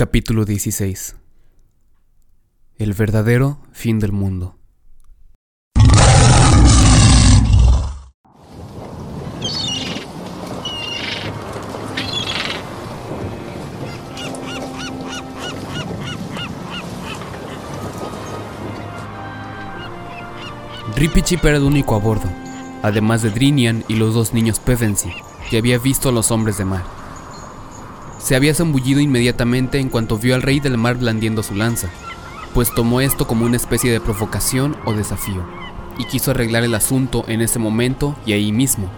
Capítulo 16 El verdadero fin del mundo. Rippy Chip era el único a bordo, además de Drinian y los dos niños Pevensey, que había visto a los hombres de mar. Se había zambullido inmediatamente en cuanto vio al rey del mar blandiendo su lanza, pues tomó esto como una especie de provocación o desafío, y quiso arreglar el asunto en ese momento y ahí mismo.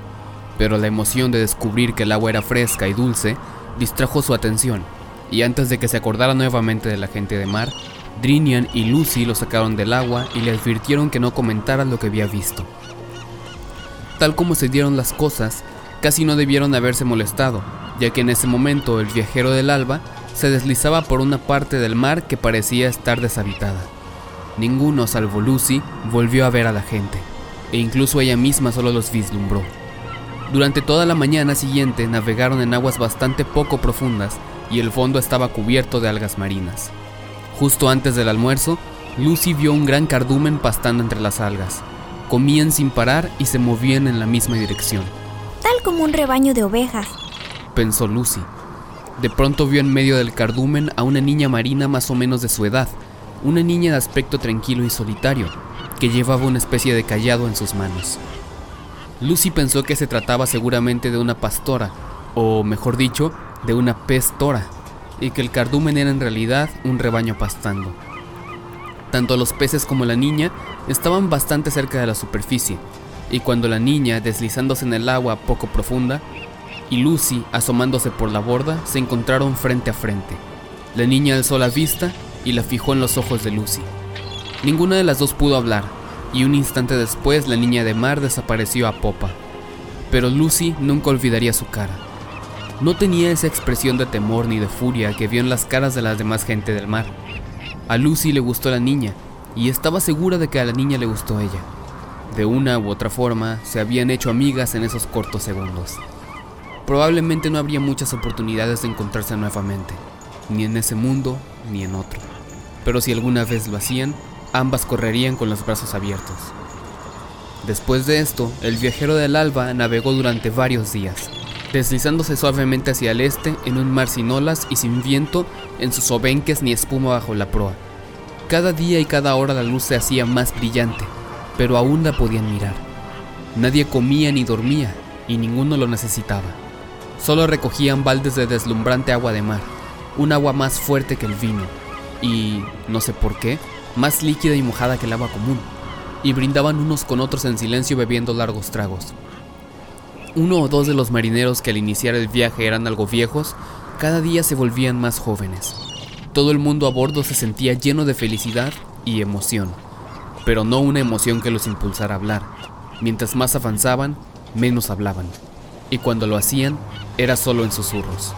Pero la emoción de descubrir que el agua era fresca y dulce distrajo su atención, y antes de que se acordara nuevamente de la gente de mar, Drinian y Lucy lo sacaron del agua y le advirtieron que no comentara lo que había visto. Tal como se dieron las cosas, casi no debieron haberse molestado, ya que en ese momento el viajero del alba se deslizaba por una parte del mar que parecía estar deshabitada. Ninguno, salvo Lucy, volvió a ver a la gente, e incluso ella misma solo los vislumbró. Durante toda la mañana siguiente navegaron en aguas bastante poco profundas y el fondo estaba cubierto de algas marinas. Justo antes del almuerzo, Lucy vio un gran cardumen pastando entre las algas. Comían sin parar y se movían en la misma dirección. Tal como un rebaño de ovejas, pensó Lucy. De pronto vio en medio del cardumen a una niña marina más o menos de su edad, una niña de aspecto tranquilo y solitario, que llevaba una especie de callado en sus manos. Lucy pensó que se trataba seguramente de una pastora, o mejor dicho, de una pestora, y que el cardumen era en realidad un rebaño pastando. Tanto los peces como la niña estaban bastante cerca de la superficie, y cuando la niña, deslizándose en el agua poco profunda, y Lucy, asomándose por la borda, se encontraron frente a frente. La niña alzó la vista y la fijó en los ojos de Lucy. Ninguna de las dos pudo hablar, y un instante después la niña de mar desapareció a popa. Pero Lucy nunca olvidaría su cara. No tenía esa expresión de temor ni de furia que vio en las caras de la demás gente del mar. A Lucy le gustó la niña, y estaba segura de que a la niña le gustó ella. De una u otra forma, se habían hecho amigas en esos cortos segundos probablemente no habría muchas oportunidades de encontrarse nuevamente, ni en ese mundo ni en otro. Pero si alguna vez lo hacían, ambas correrían con los brazos abiertos. Después de esto, el viajero del alba navegó durante varios días, deslizándose suavemente hacia el este en un mar sin olas y sin viento en sus obenques ni espuma bajo la proa. Cada día y cada hora la luz se hacía más brillante, pero aún la podían mirar. Nadie comía ni dormía y ninguno lo necesitaba. Solo recogían baldes de deslumbrante agua de mar, un agua más fuerte que el vino, y, no sé por qué, más líquida y mojada que el agua común, y brindaban unos con otros en silencio bebiendo largos tragos. Uno o dos de los marineros que al iniciar el viaje eran algo viejos, cada día se volvían más jóvenes. Todo el mundo a bordo se sentía lleno de felicidad y emoción, pero no una emoción que los impulsara a hablar. Mientras más avanzaban, menos hablaban y cuando lo hacían era solo en susurros,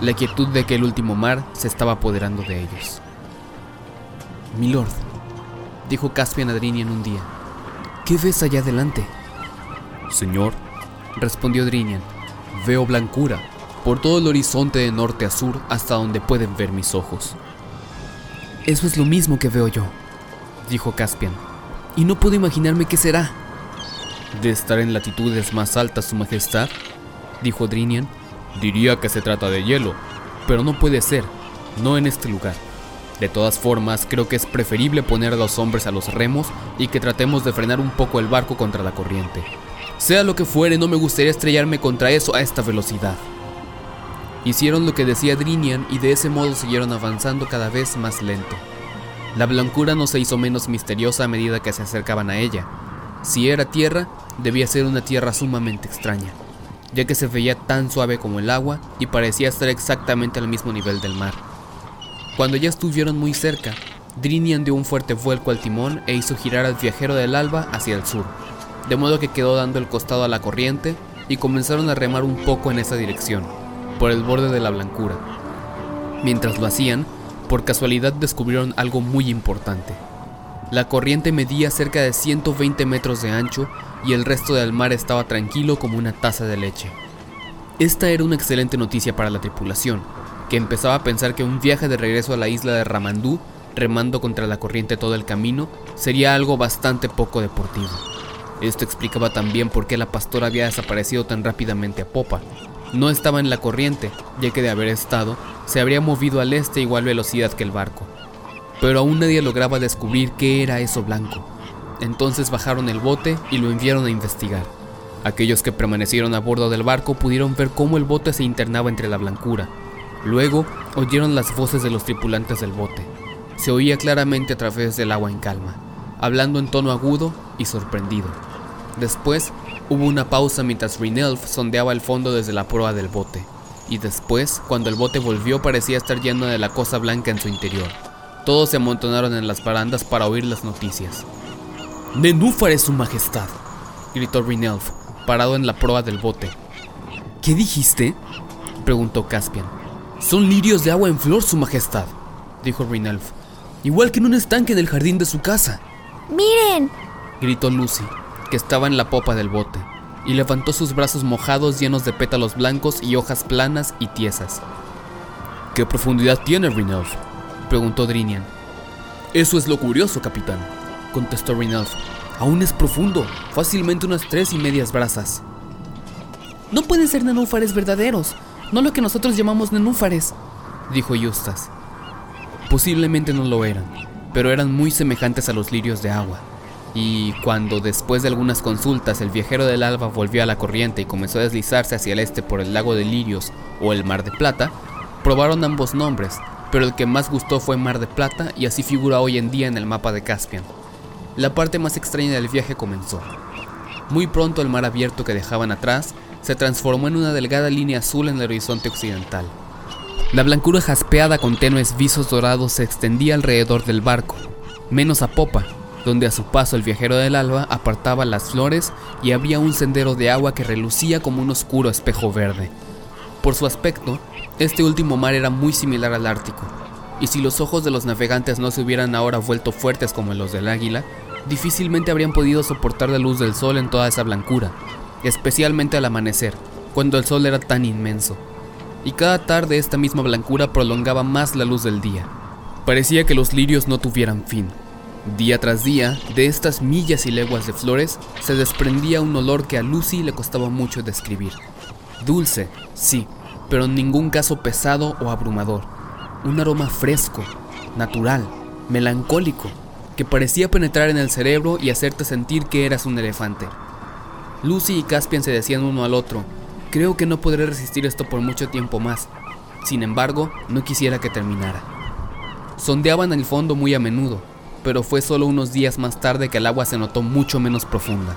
la quietud de que el último mar se estaba apoderando de ellos. Milord, dijo Caspian a Drinian un día, ¿qué ves allá adelante? Señor, respondió Drinian, veo blancura por todo el horizonte de norte a sur hasta donde pueden ver mis ojos. Eso es lo mismo que veo yo, dijo Caspian, y no puedo imaginarme qué será. ¿De estar en latitudes más altas, Su Majestad? dijo Drinian. Diría que se trata de hielo, pero no puede ser, no en este lugar. De todas formas, creo que es preferible poner a los hombres a los remos y que tratemos de frenar un poco el barco contra la corriente. Sea lo que fuere, no me gustaría estrellarme contra eso a esta velocidad. Hicieron lo que decía Drinian y de ese modo siguieron avanzando cada vez más lento. La blancura no se hizo menos misteriosa a medida que se acercaban a ella. Si era tierra, debía ser una tierra sumamente extraña ya que se veía tan suave como el agua y parecía estar exactamente al mismo nivel del mar. Cuando ya estuvieron muy cerca, Drinian dio un fuerte vuelco al timón e hizo girar al viajero del alba hacia el sur, de modo que quedó dando el costado a la corriente y comenzaron a remar un poco en esa dirección, por el borde de la blancura. Mientras lo hacían, por casualidad descubrieron algo muy importante. La corriente medía cerca de 120 metros de ancho y el resto del mar estaba tranquilo como una taza de leche. Esta era una excelente noticia para la tripulación, que empezaba a pensar que un viaje de regreso a la isla de Ramandú, remando contra la corriente todo el camino, sería algo bastante poco deportivo. Esto explicaba también por qué la pastora había desaparecido tan rápidamente a popa. No estaba en la corriente, ya que de haber estado, se habría movido al este a igual velocidad que el barco. Pero aún nadie lograba descubrir qué era eso blanco. Entonces bajaron el bote y lo enviaron a investigar. Aquellos que permanecieron a bordo del barco pudieron ver cómo el bote se internaba entre la blancura. Luego oyeron las voces de los tripulantes del bote. Se oía claramente a través del agua en calma, hablando en tono agudo y sorprendido. Después hubo una pausa mientras Rinelf sondeaba el fondo desde la proa del bote, y después, cuando el bote volvió, parecía estar lleno de la cosa blanca en su interior. Todos se amontonaron en las barandas para oír las noticias. Nenúfares, su majestad, gritó Rinelf, parado en la proa del bote. ¿Qué dijiste? preguntó Caspian. Son lirios de agua en flor, su majestad, dijo Rinelf, igual que en un estanque en el jardín de su casa. ¡Miren! gritó Lucy, que estaba en la popa del bote, y levantó sus brazos mojados llenos de pétalos blancos y hojas planas y tiesas. ¿Qué profundidad tiene Rinelf? preguntó Drinian. Eso es lo curioso, capitán, contestó Rinelf. Aún es profundo, fácilmente unas tres y medias brazas. No pueden ser nenúfares verdaderos, no lo que nosotros llamamos nenúfares, dijo Justas. Posiblemente no lo eran, pero eran muy semejantes a los lirios de agua. Y cuando después de algunas consultas el viajero del alba volvió a la corriente y comenzó a deslizarse hacia el este por el lago de Lirios o el Mar de Plata, probaron ambos nombres, pero el que más gustó fue Mar de Plata y así figura hoy en día en el mapa de Caspian. La parte más extraña del viaje comenzó. Muy pronto el mar abierto que dejaban atrás se transformó en una delgada línea azul en el horizonte occidental. La blancura jaspeada con tenues visos dorados se extendía alrededor del barco, menos a popa, donde a su paso el viajero del alba apartaba las flores y había un sendero de agua que relucía como un oscuro espejo verde. Por su aspecto, este último mar era muy similar al Ártico, y si los ojos de los navegantes no se hubieran ahora vuelto fuertes como los del águila, difícilmente habrían podido soportar la luz del sol en toda esa blancura, especialmente al amanecer, cuando el sol era tan inmenso. Y cada tarde esta misma blancura prolongaba más la luz del día. Parecía que los lirios no tuvieran fin. Día tras día, de estas millas y leguas de flores, se desprendía un olor que a Lucy le costaba mucho describir. Dulce, sí, pero en ningún caso pesado o abrumador. Un aroma fresco, natural, melancólico, que parecía penetrar en el cerebro y hacerte sentir que eras un elefante. Lucy y Caspian se decían uno al otro, creo que no podré resistir esto por mucho tiempo más. Sin embargo, no quisiera que terminara. Sondeaban el fondo muy a menudo, pero fue solo unos días más tarde que el agua se notó mucho menos profunda.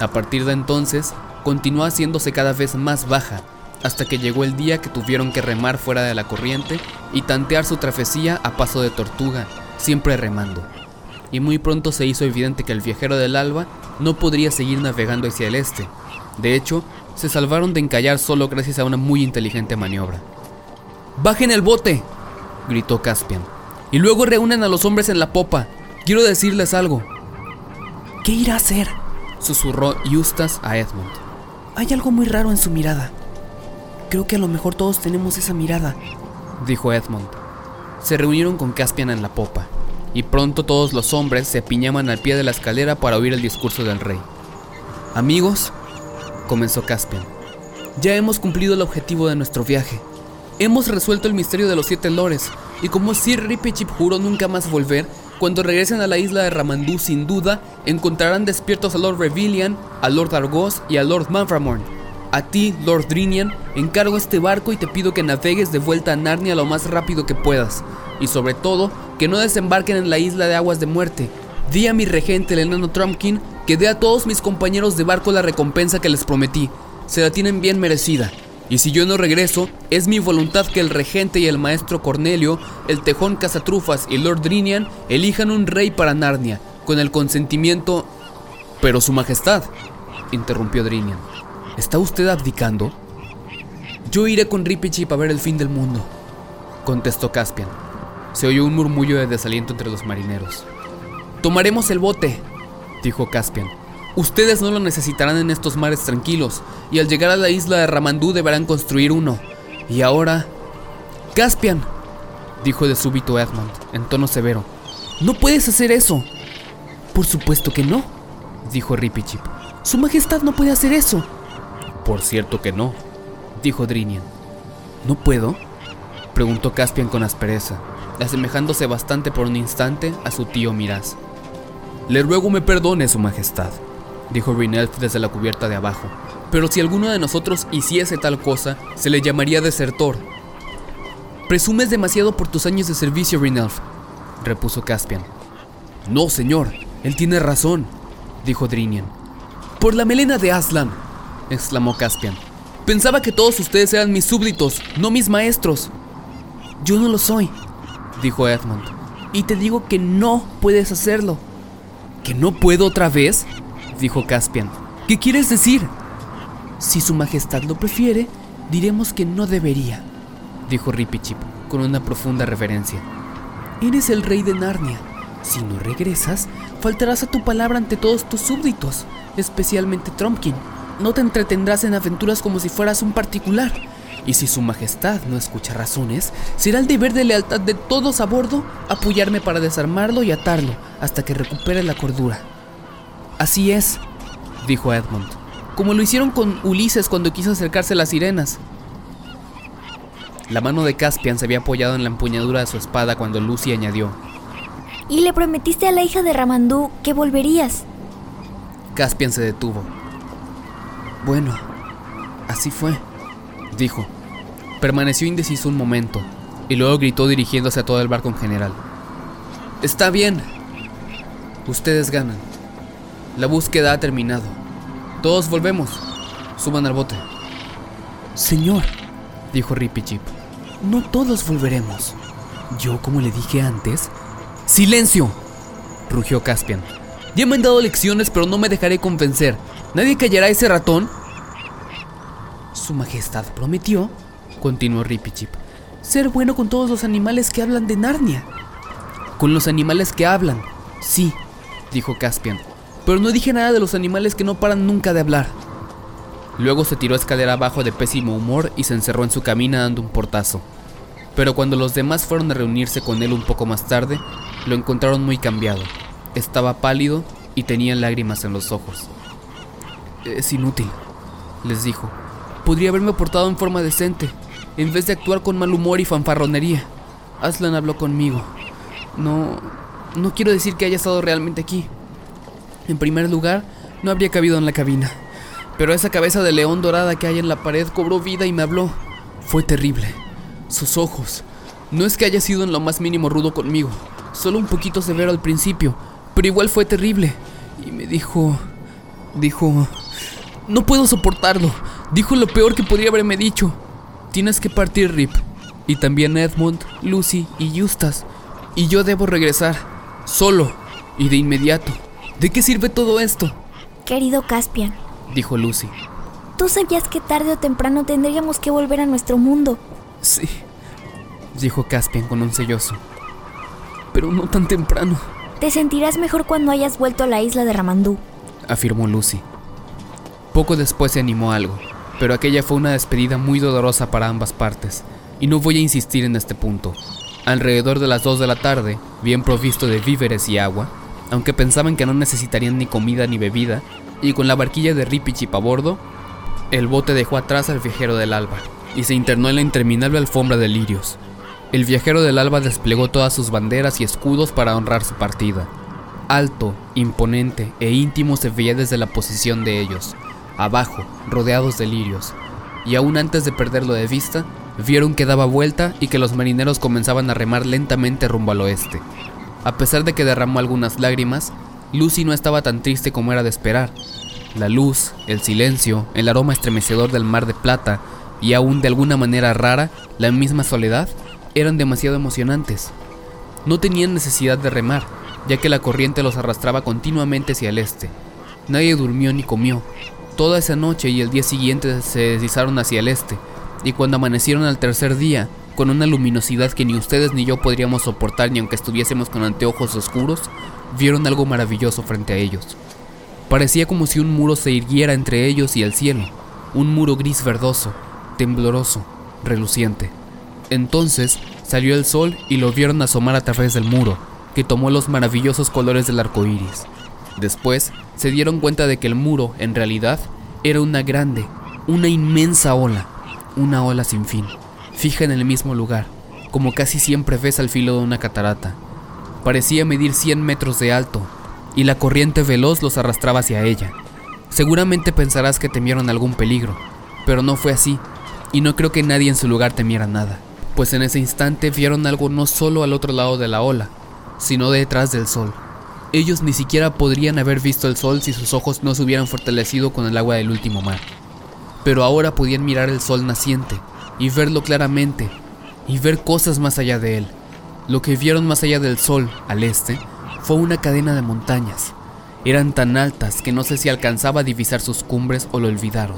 A partir de entonces, continuó haciéndose cada vez más baja, hasta que llegó el día que tuvieron que remar fuera de la corriente y tantear su travesía a paso de tortuga, siempre remando y muy pronto se hizo evidente que el viajero del alba no podría seguir navegando hacia el este. De hecho, se salvaron de encallar solo gracias a una muy inteligente maniobra. ¡Bajen el bote! gritó Caspian. Y luego reúnen a los hombres en la popa. Quiero decirles algo. ¿Qué irá a hacer? susurró Eustace a Edmund. Hay algo muy raro en su mirada. Creo que a lo mejor todos tenemos esa mirada, dijo Edmund. Se reunieron con Caspian en la popa y pronto todos los hombres se apiñaban al pie de la escalera para oír el discurso del rey. Amigos, comenzó Caspian, ya hemos cumplido el objetivo de nuestro viaje. Hemos resuelto el misterio de los siete lores, y como Sir Ripechip juró nunca más volver, cuando regresen a la isla de Ramandú sin duda, encontrarán despiertos a Lord Revilian, a Lord Argos y a Lord Manframorn. A ti, Lord Drinian, encargo este barco y te pido que navegues de vuelta a Narnia lo más rápido que puedas y sobre todo que no desembarquen en la isla de aguas de muerte. Di a mi regente, el enano Trumpkin, que dé a todos mis compañeros de barco la recompensa que les prometí. Se la tienen bien merecida. Y si yo no regreso, es mi voluntad que el regente y el maestro Cornelio, el tejón Cazatrufas y Lord Drinian elijan un rey para Narnia, con el consentimiento... Pero su majestad, interrumpió Drinian, ¿está usted abdicando? Yo iré con Ripichip a ver el fin del mundo, contestó Caspian. Se oyó un murmullo de desaliento entre los marineros. Tomaremos el bote, dijo Caspian. Ustedes no lo necesitarán en estos mares tranquilos, y al llegar a la isla de Ramandú deberán construir uno. Y ahora... Caspian, dijo de súbito Edmund, en tono severo. No puedes hacer eso. Por supuesto que no, dijo Ripichip. Su Majestad no puede hacer eso. Por cierto que no, dijo Drinian. ¿No puedo? preguntó Caspian con aspereza, asemejándose bastante por un instante a su tío Miraz. Le ruego me perdone, Su Majestad, dijo Rinelf desde la cubierta de abajo, pero si alguno de nosotros hiciese tal cosa, se le llamaría desertor. Presumes demasiado por tus años de servicio, Rinelf, repuso Caspian. No, señor, él tiene razón, dijo Drinian. Por la melena de Aslan, exclamó Caspian. Pensaba que todos ustedes eran mis súbditos, no mis maestros. Yo no lo soy, dijo Edmund. Y te digo que no puedes hacerlo. ¿Que no puedo otra vez? Dijo Caspian. ¿Qué quieres decir? Si su majestad lo prefiere, diremos que no debería, dijo Ripichip con una profunda reverencia. Eres el rey de Narnia. Si no regresas, faltarás a tu palabra ante todos tus súbditos, especialmente Trumpkin. No te entretendrás en aventuras como si fueras un particular. Y si su majestad no escucha razones, será el deber de lealtad de todos a bordo apoyarme para desarmarlo y atarlo hasta que recupere la cordura. Así es, dijo Edmund, como lo hicieron con Ulises cuando quiso acercarse a las sirenas. La mano de Caspian se había apoyado en la empuñadura de su espada cuando Lucy añadió. Y le prometiste a la hija de Ramandú que volverías. Caspian se detuvo. Bueno, así fue, dijo. Permaneció indeciso un momento y luego gritó dirigiéndose a todo el barco en general. Está bien. Ustedes ganan. La búsqueda ha terminado. Todos volvemos. Suban al bote. Señor, dijo Ripichip, no todos volveremos. Yo, como le dije antes... ¡Silencio! rugió Caspian. Ya me han dado lecciones, pero no me dejaré convencer. ¿Nadie callará a ese ratón? Su Majestad prometió, continuó Ripichip, ser bueno con todos los animales que hablan de Narnia. Con los animales que hablan, sí, dijo Caspian, pero no dije nada de los animales que no paran nunca de hablar. Luego se tiró escalera abajo de pésimo humor y se encerró en su camina dando un portazo. Pero cuando los demás fueron a reunirse con él un poco más tarde, lo encontraron muy cambiado. Estaba pálido y tenía lágrimas en los ojos. Es inútil, les dijo. Podría haberme portado en forma decente, en vez de actuar con mal humor y fanfarronería. Aslan habló conmigo. No... no quiero decir que haya estado realmente aquí. En primer lugar, no habría cabido en la cabina. Pero esa cabeza de león dorada que hay en la pared cobró vida y me habló. Fue terrible. Sus ojos. No es que haya sido en lo más mínimo rudo conmigo, solo un poquito severo al principio, pero igual fue terrible. Y me dijo... Dijo... No puedo soportarlo. Dijo lo peor que podría haberme dicho. Tienes que partir, Rip. Y también Edmund, Lucy y Justas. Y yo debo regresar. Solo. Y de inmediato. ¿De qué sirve todo esto? Querido Caspian, Dijo Lucy. tú sabías que tarde o temprano tendríamos que volver a nuestro mundo. Sí. Dijo Caspian con un sellozo. Pero no tan temprano. Te sentirás mejor cuando hayas vuelto a la isla de Ramandú. afirmó Lucy. Poco después se animó algo, pero aquella fue una despedida muy dolorosa para ambas partes, y no voy a insistir en este punto. Alrededor de las 2 de la tarde, bien provisto de víveres y agua, aunque pensaban que no necesitarían ni comida ni bebida, y con la barquilla de Ripichip a bordo, el bote dejó atrás al viajero del alba y se internó en la interminable alfombra de lirios. El viajero del alba desplegó todas sus banderas y escudos para honrar su partida. Alto, imponente e íntimo se veía desde la posición de ellos, abajo, rodeados de lirios, y aún antes de perderlo de vista, vieron que daba vuelta y que los marineros comenzaban a remar lentamente rumbo al oeste. A pesar de que derramó algunas lágrimas, Lucy no estaba tan triste como era de esperar. La luz, el silencio, el aroma estremecedor del mar de plata y aún de alguna manera rara, la misma soledad, eran demasiado emocionantes. No tenían necesidad de remar, ya que la corriente los arrastraba continuamente hacia el este. Nadie durmió ni comió. Toda esa noche y el día siguiente se deslizaron hacia el este, y cuando amanecieron al tercer día, con una luminosidad que ni ustedes ni yo podríamos soportar ni aunque estuviésemos con anteojos oscuros, vieron algo maravilloso frente a ellos. Parecía como si un muro se irguiera entre ellos y el cielo, un muro gris verdoso, tembloroso, reluciente. Entonces salió el sol y lo vieron asomar a través del muro, que tomó los maravillosos colores del arco iris. Después se dieron cuenta de que el muro, en realidad, era una grande, una inmensa ola, una ola sin fin, fija en el mismo lugar, como casi siempre ves al filo de una catarata. Parecía medir 100 metros de alto, y la corriente veloz los arrastraba hacia ella. Seguramente pensarás que temieron algún peligro, pero no fue así, y no creo que nadie en su lugar temiera nada, pues en ese instante vieron algo no solo al otro lado de la ola, sino detrás del sol. Ellos ni siquiera podrían haber visto el sol si sus ojos no se hubieran fortalecido con el agua del último mar. Pero ahora podían mirar el sol naciente y verlo claramente y ver cosas más allá de él. Lo que vieron más allá del sol, al este, fue una cadena de montañas. Eran tan altas que no sé si alcanzaba a divisar sus cumbres o lo olvidaron.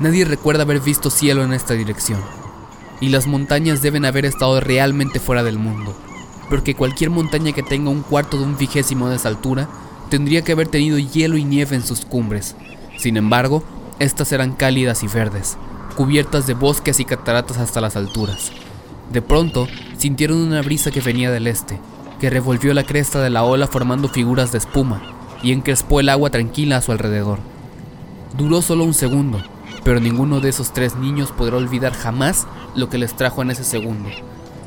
Nadie recuerda haber visto cielo en esta dirección. Y las montañas deben haber estado realmente fuera del mundo, porque cualquier montaña que tenga un cuarto de un vigésimo de esa altura tendría que haber tenido hielo y nieve en sus cumbres. Sin embargo, estas eran cálidas y verdes, cubiertas de bosques y cataratas hasta las alturas. De pronto, sintieron una brisa que venía del este, que revolvió la cresta de la ola formando figuras de espuma y encrespó el agua tranquila a su alrededor. Duró solo un segundo, pero ninguno de esos tres niños podrá olvidar jamás lo que les trajo en ese segundo.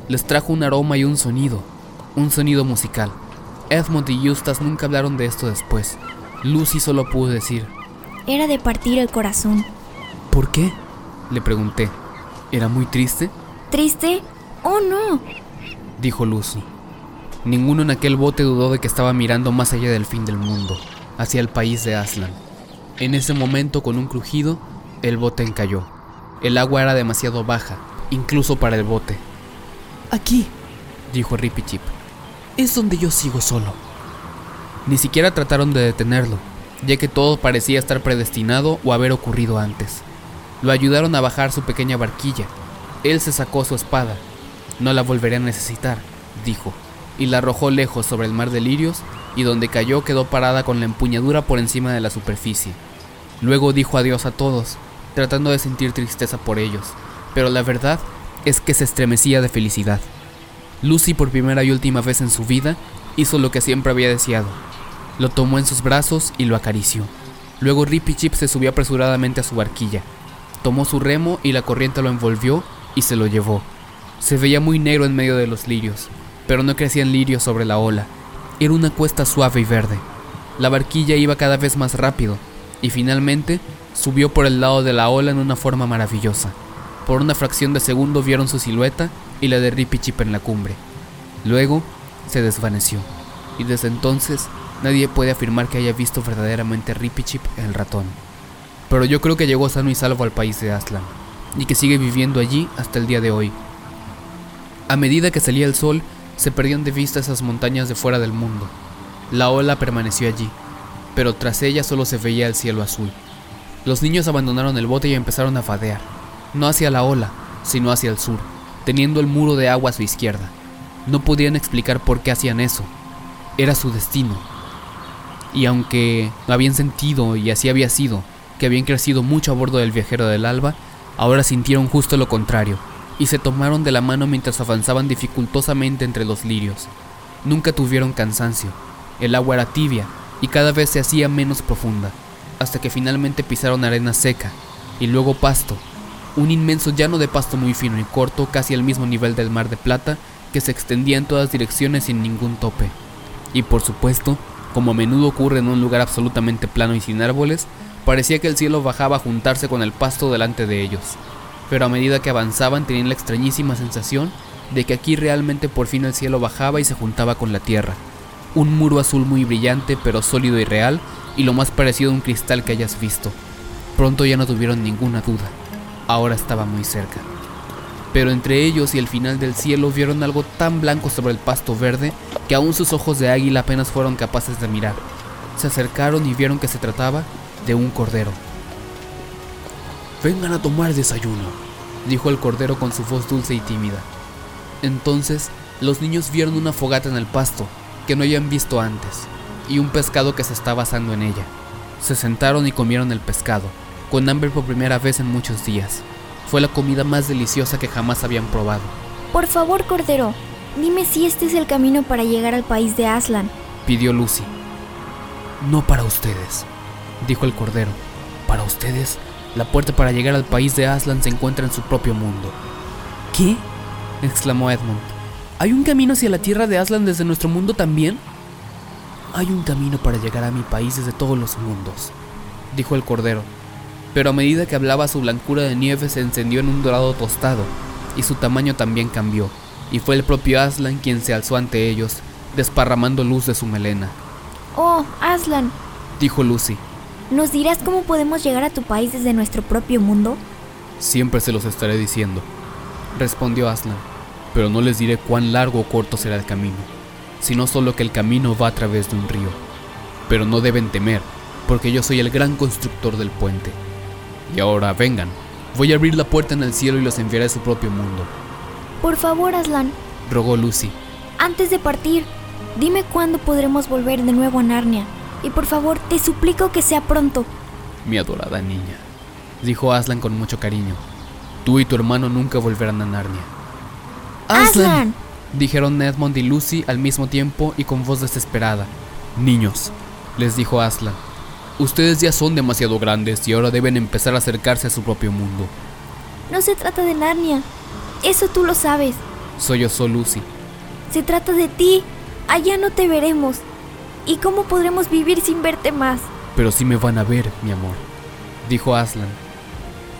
Les trajo un aroma y un sonido, un sonido musical. Edmund y Eustace nunca hablaron de esto después. Lucy solo pudo decir, Era de partir el corazón. ¿Por qué? Le pregunté. ¿Era muy triste? ¿Triste? Oh, no. Dijo Lucy. Ninguno en aquel bote dudó de que estaba mirando más allá del fin del mundo, hacia el país de Aslan. En ese momento, con un crujido, el bote encalló. El agua era demasiado baja, incluso para el bote. Aquí, dijo Rippy Chip. Es donde yo sigo solo. Ni siquiera trataron de detenerlo, ya que todo parecía estar predestinado o haber ocurrido antes. Lo ayudaron a bajar su pequeña barquilla. Él se sacó su espada. No la volveré a necesitar, dijo y la arrojó lejos sobre el mar de lirios y donde cayó quedó parada con la empuñadura por encima de la superficie. Luego dijo adiós a todos, tratando de sentir tristeza por ellos, pero la verdad es que se estremecía de felicidad. Lucy por primera y última vez en su vida hizo lo que siempre había deseado. Lo tomó en sus brazos y lo acarició. Luego Rippy Chip se subió apresuradamente a su barquilla. Tomó su remo y la corriente lo envolvió y se lo llevó. Se veía muy negro en medio de los lirios, pero no crecían lirios sobre la ola. Era una cuesta suave y verde. La barquilla iba cada vez más rápido y finalmente subió por el lado de la ola en una forma maravillosa. Por una fracción de segundo vieron su silueta y la de Rippy Chip en la cumbre. Luego se desvaneció y desde entonces nadie puede afirmar que haya visto verdaderamente Rippy Chip el ratón. Pero yo creo que llegó sano y salvo al país de Aslan y que sigue viviendo allí hasta el día de hoy. A medida que salía el sol, se perdían de vista esas montañas de fuera del mundo. La ola permaneció allí, pero tras ella solo se veía el cielo azul. Los niños abandonaron el bote y empezaron a fadear, no hacia la ola, sino hacia el sur, teniendo el muro de agua a su izquierda. No podían explicar por qué hacían eso. Era su destino. Y aunque habían sentido, y así había sido, que habían crecido mucho a bordo del viajero del alba, ahora sintieron justo lo contrario y se tomaron de la mano mientras avanzaban dificultosamente entre los lirios. Nunca tuvieron cansancio, el agua era tibia y cada vez se hacía menos profunda, hasta que finalmente pisaron arena seca y luego pasto, un inmenso llano de pasto muy fino y corto casi al mismo nivel del mar de plata que se extendía en todas direcciones sin ningún tope. Y por supuesto, como a menudo ocurre en un lugar absolutamente plano y sin árboles, parecía que el cielo bajaba a juntarse con el pasto delante de ellos pero a medida que avanzaban tenían la extrañísima sensación de que aquí realmente por fin el cielo bajaba y se juntaba con la tierra. Un muro azul muy brillante pero sólido y real y lo más parecido a un cristal que hayas visto. Pronto ya no tuvieron ninguna duda, ahora estaba muy cerca. Pero entre ellos y el final del cielo vieron algo tan blanco sobre el pasto verde que aún sus ojos de águila apenas fueron capaces de mirar. Se acercaron y vieron que se trataba de un cordero. Vengan a tomar desayuno, dijo el cordero con su voz dulce y tímida. Entonces los niños vieron una fogata en el pasto que no habían visto antes y un pescado que se estaba asando en ella. Se sentaron y comieron el pescado, con hambre por primera vez en muchos días. Fue la comida más deliciosa que jamás habían probado. Por favor, Cordero, dime si este es el camino para llegar al país de Aslan, pidió Lucy. No para ustedes, dijo el Cordero. Para ustedes, la puerta para llegar al país de Aslan se encuentra en su propio mundo. ¿Qué? exclamó Edmund. ¿Hay un camino hacia la tierra de Aslan desde nuestro mundo también? Hay un camino para llegar a mi país desde todos los mundos, dijo el Cordero. Pero a medida que hablaba su blancura de nieve se encendió en un dorado tostado, y su tamaño también cambió, y fue el propio Aslan quien se alzó ante ellos, desparramando luz de su melena. Oh, Aslan, dijo Lucy. ¿Nos dirás cómo podemos llegar a tu país desde nuestro propio mundo? Siempre se los estaré diciendo, respondió Aslan, pero no les diré cuán largo o corto será el camino, sino solo que el camino va a través de un río. Pero no deben temer, porque yo soy el gran constructor del puente. Y ahora vengan, voy a abrir la puerta en el cielo y los enviaré a su propio mundo. Por favor, Aslan, rogó Lucy. Antes de partir, dime cuándo podremos volver de nuevo a Narnia. Y por favor, te suplico que sea pronto. Mi adorada niña, dijo Aslan con mucho cariño. Tú y tu hermano nunca volverán a Narnia. ¡Aslan! Dijeron Edmond y Lucy al mismo tiempo y con voz desesperada. Niños, les dijo Aslan, ustedes ya son demasiado grandes y ahora deben empezar a acercarse a su propio mundo. No se trata de Narnia, eso tú lo sabes. Soy yo, soy Lucy. Se trata de ti, allá no te veremos. ¿Y cómo podremos vivir sin verte más? Pero sí me van a ver, mi amor, dijo Aslan.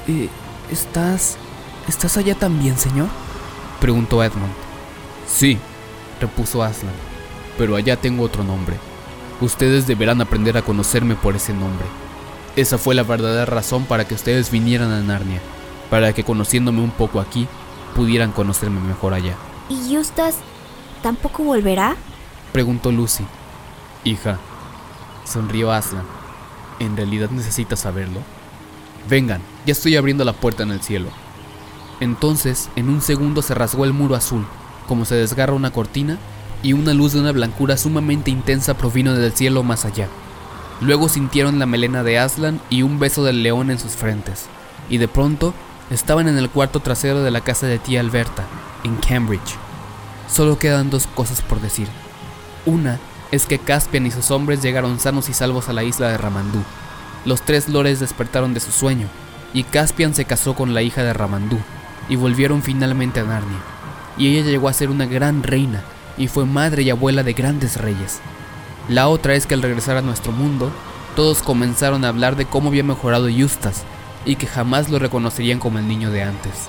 Eh, ¿Estás... ¿Estás allá también, señor? Preguntó Edmund. Sí, repuso Aslan, pero allá tengo otro nombre. Ustedes deberán aprender a conocerme por ese nombre. Esa fue la verdadera razón para que ustedes vinieran a Narnia, para que conociéndome un poco aquí, pudieran conocerme mejor allá. ¿Y Justas tampoco volverá? Preguntó Lucy. Hija, sonrió Aslan. ¿En realidad necesitas saberlo? Vengan, ya estoy abriendo la puerta en el cielo. Entonces, en un segundo se rasgó el muro azul, como se desgarra una cortina, y una luz de una blancura sumamente intensa provino del cielo más allá. Luego sintieron la melena de Aslan y un beso del león en sus frentes, y de pronto estaban en el cuarto trasero de la casa de tía Alberta, en Cambridge. Solo quedan dos cosas por decir. Una es que Caspian y sus hombres llegaron sanos y salvos a la isla de Ramandú, los tres lores despertaron de su sueño, y Caspian se casó con la hija de Ramandú, y volvieron finalmente a Narnia. Y ella llegó a ser una gran reina, y fue madre y abuela de grandes reyes. La otra es que al regresar a nuestro mundo, todos comenzaron a hablar de cómo había mejorado Justas, y que jamás lo reconocerían como el niño de antes.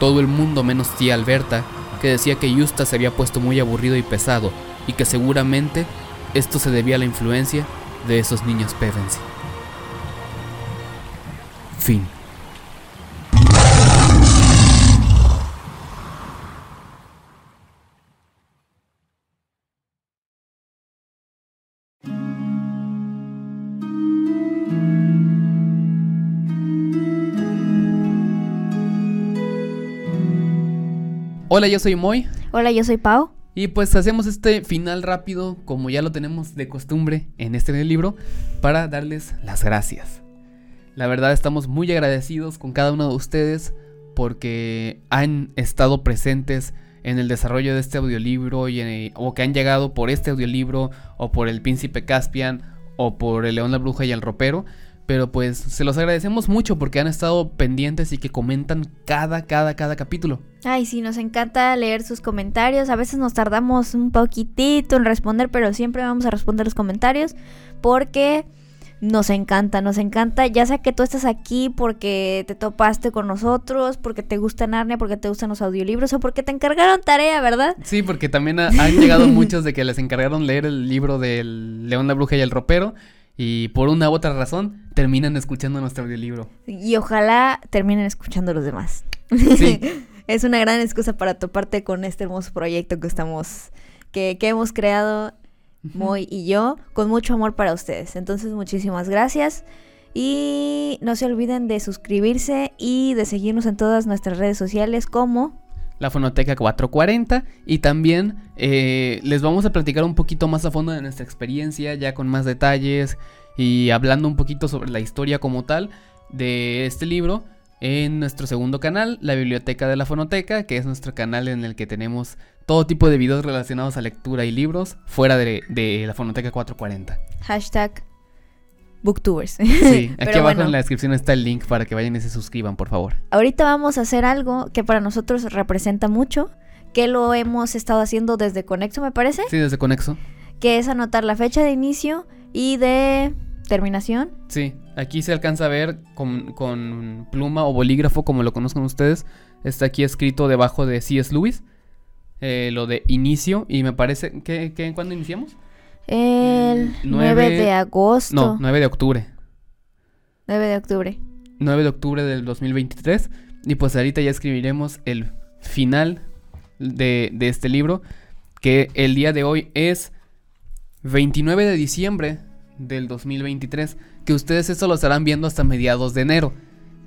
Todo el mundo menos tía Alberta, que decía que Justas se había puesto muy aburrido y pesado, y que seguramente esto se debía a la influencia de esos niños Pevensey. Fin. Hola, yo soy Moy. Hola, yo soy Pau. Y pues hacemos este final rápido, como ya lo tenemos de costumbre en este libro, para darles las gracias. La verdad estamos muy agradecidos con cada uno de ustedes porque han estado presentes en el desarrollo de este audiolibro y, o que han llegado por este audiolibro o por el príncipe Caspian o por el león la bruja y el ropero. Pero pues se los agradecemos mucho porque han estado pendientes y que comentan cada, cada, cada capítulo. Ay, sí, nos encanta leer sus comentarios. A veces nos tardamos un poquitito en responder, pero siempre vamos a responder los comentarios porque nos encanta, nos encanta, ya sea que tú estés aquí porque te topaste con nosotros, porque te gusta Narnia, porque te gustan los audiolibros o porque te encargaron tarea, ¿verdad? Sí, porque también han llegado muchos de que les encargaron leer el libro del León la Bruja y el Ropero y por una u otra razón terminan escuchando nuestro audiolibro. Y ojalá terminen escuchando los demás. Sí. es una gran excusa para toparte con este hermoso proyecto que estamos, que, que hemos creado Moy y yo, con mucho amor para ustedes. Entonces, muchísimas gracias. Y no se olviden de suscribirse y de seguirnos en todas nuestras redes sociales como la Fonoteca 440 y también eh, les vamos a platicar un poquito más a fondo de nuestra experiencia, ya con más detalles y hablando un poquito sobre la historia como tal de este libro en nuestro segundo canal, la Biblioteca de la Fonoteca, que es nuestro canal en el que tenemos todo tipo de videos relacionados a lectura y libros fuera de, la Fonoteca 440. Hashtag Booktubers. Sí, aquí abajo en la descripción está el link para que vayan y se suscriban, por favor. Ahorita vamos a hacer algo que para nosotros representa mucho, que lo hemos estado haciendo desde Conexo, me parece. Sí, desde Conexo. Que es anotar la fecha de inicio y de terminación. Sí, aquí se alcanza a ver con, pluma o bolígrafo, como lo conozcan ustedes. Está aquí escrito debajo de C.S. Lewis. Eh, lo de inicio. Y me parece. ¿qué, qué, ¿Cuándo iniciamos? El 9, de agosto. No, 9 de octubre. 9 de octubre. 9 de octubre del 2023. Y pues ahorita ya escribiremos el final de, de este libro. Que el día de hoy es 29 de diciembre del 2023, que ustedes eso lo estarán viendo hasta mediados de enero.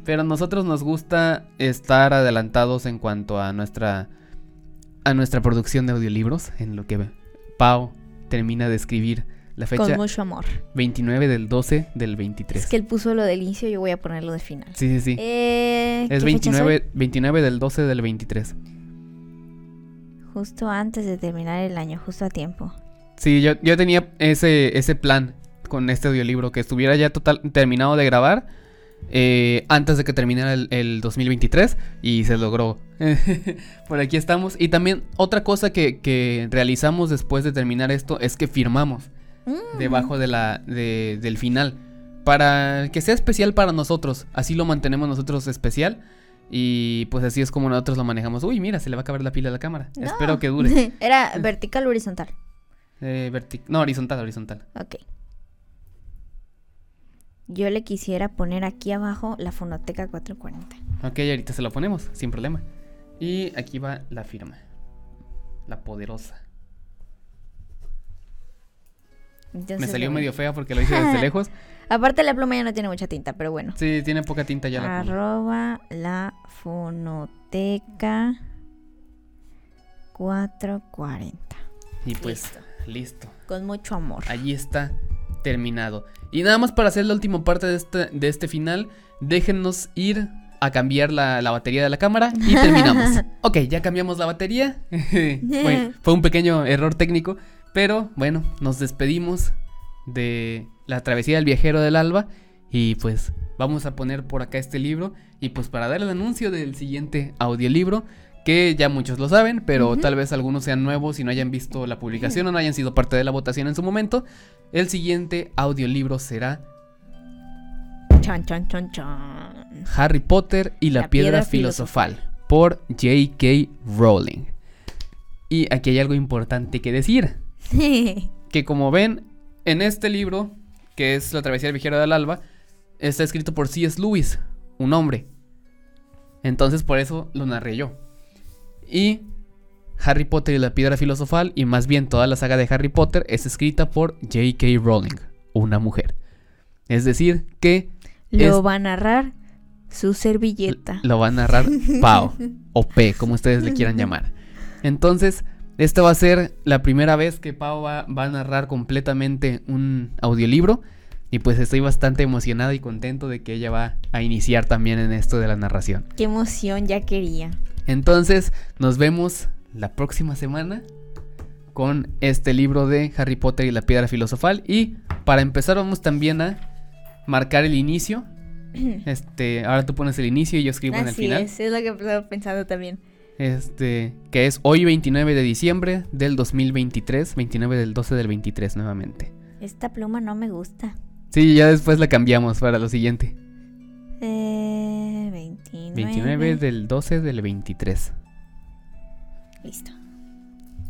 Pero a nosotros nos gusta estar adelantados en cuanto a nuestra a nuestra producción de audiolibros, en lo que Pau termina de escribir la fecha. Con mucho amor. 29 del 12 del 23. Es que él puso lo del inicio, yo voy a ponerlo de final. Sí, sí, sí. Eh, es 29, 29 del 12 del 23. Justo antes de terminar el año, justo a tiempo. Sí, yo, yo tenía ese, ese plan con este audiolibro, que estuviera ya total terminado de grabar eh, antes de que terminara el, 2023 y se logró. Por aquí estamos. Y también otra cosa que, realizamos después de terminar esto es que firmamos mm. debajo de la, del final para que sea especial para nosotros. Así lo mantenemos nosotros especial. Y pues así es como nosotros lo manejamos. Uy, mira, se le va a acabar la pila a la cámara. Espero que dure. Era vertical o horizontal. Eh, no, horizontal, horizontal. Ok yo le quisiera poner aquí abajo la fonoteca 440. Ok, ahorita se lo ponemos, sin problema. Y aquí va la firma. La poderosa. Me salió medio fea porque lo hice desde lejos. Aparte la pluma ya no tiene mucha tinta, pero bueno. Sí, tiene poca tinta ya la Arroba la fonoteca 440. Y pues, listo. Con mucho amor. Allí está terminado. Y nada más para hacer la última parte de este, de este final, déjenos ir a cambiar la, batería de la cámara y terminamos. ok, ya cambiamos la batería. fue un pequeño error técnico, pero bueno, nos despedimos de la travesía del viajero del alba y pues vamos a poner por acá este libro y pues para dar el anuncio del siguiente audiolibro que ya muchos lo saben, pero tal vez algunos sean nuevos y no hayan visto la publicación o no hayan sido parte de la votación en su momento. El siguiente audiolibro será Harry Potter y la, piedra, filosofal, por J.K. Rowling. Y aquí hay algo importante que decir. que como ven, en este libro, que es La travesía del viajero del alba, está escrito por C.S. Lewis, un hombre. Entonces por eso lo narré yo. Y Harry Potter y la piedra filosofal, y más bien toda la saga de Harry Potter, es escrita por J.K. Rowling, una mujer. Es decir, que... Lo va a narrar su servilleta. Lo va a narrar Pau, o P, como ustedes le quieran llamar. Entonces, esta va a ser la primera vez que Pau va, va, a narrar completamente un audiolibro. Y pues estoy bastante emocionado y contento de que ella va a iniciar también en esto de la narración. Qué emoción, ya quería. Entonces, nos vemos la próxima semana con este libro de Harry Potter y la piedra filosofal. Y para empezar, vamos también a marcar el inicio. Este, ahora tú pones el inicio y yo escribo en el final. Es, es lo que estaba pensando también. Este, que es hoy 29 de diciembre del 2023, 29 del 12 del 23 nuevamente. Esta pluma no me gusta. Sí, ya después la cambiamos para lo siguiente. Eh, 29. 29 del 12 del 23. Listo.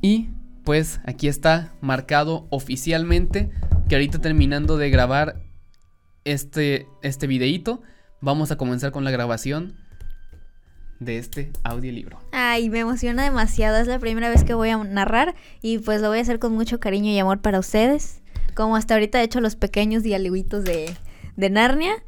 Y pues aquí está marcado oficialmente que ahorita terminando de grabar este, este videíto, vamos a comenzar con la grabación de este audiolibro. Ay, me emociona demasiado, es la primera vez que voy a narrar y pues lo voy a hacer con mucho cariño y amor para ustedes, como hasta ahorita he hecho los pequeños dialoguitos de, de Narnia.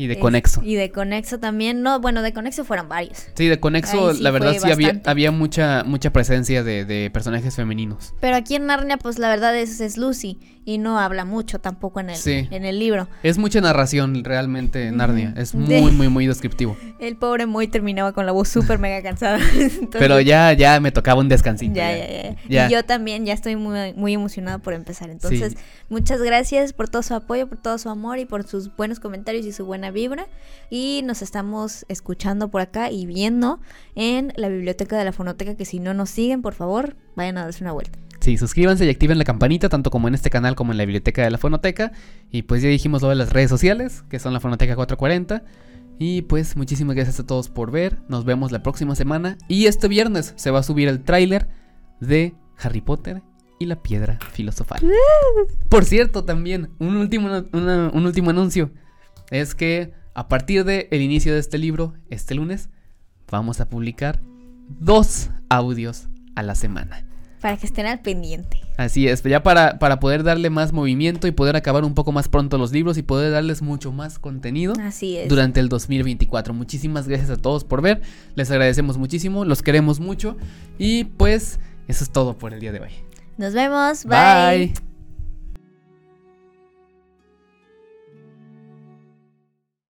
Y de Conexo. Y de Conexo también. No, bueno, de Conexo fueron varios. Sí, de Conexo, la verdad sí había, había, mucha, mucha presencia de, de, personajes femeninos. Pero aquí en Narnia, pues la verdad es, es Lucy. Y no habla mucho tampoco en el, en el libro. Es mucha narración realmente Narnia. Es muy, muy, muy descriptivo. El pobre Moy terminaba con la voz súper mega cansada. Pero ya, ya me tocaba un descansito. Ya, ya, ya, Y yo también ya estoy muy, muy emocionada por empezar. Entonces, muchas gracias por todo su apoyo, por todo su amor y por sus buenos comentarios y su buena vibra. Y nos estamos escuchando por acá y viendo en la biblioteca de la fonoteca. Que si no nos siguen, por favor, vayan a darse una vuelta. Sí, suscríbanse y activen la campanita, tanto como en este canal como en la biblioteca de la Fonoteca. Y pues ya dijimos lo de las redes sociales, que son la Fonoteca 440. Y pues muchísimas gracias a todos por ver. Nos vemos la próxima semana. Y este viernes se va a subir el tráiler de Harry Potter y la piedra filosofal. Por cierto, también, un último, un último anuncio. Es que a partir del el inicio de este libro, este lunes, vamos a publicar dos audios a la semana. Para que estén al pendiente. Así es, ya para, para poder darle más movimiento y poder acabar un poco más pronto los libros y poder darles mucho más contenido Así es. durante el 2024. Muchísimas gracias a todos por ver, les agradecemos muchísimo, los queremos mucho y pues eso es todo por el día de hoy. Nos vemos, bye.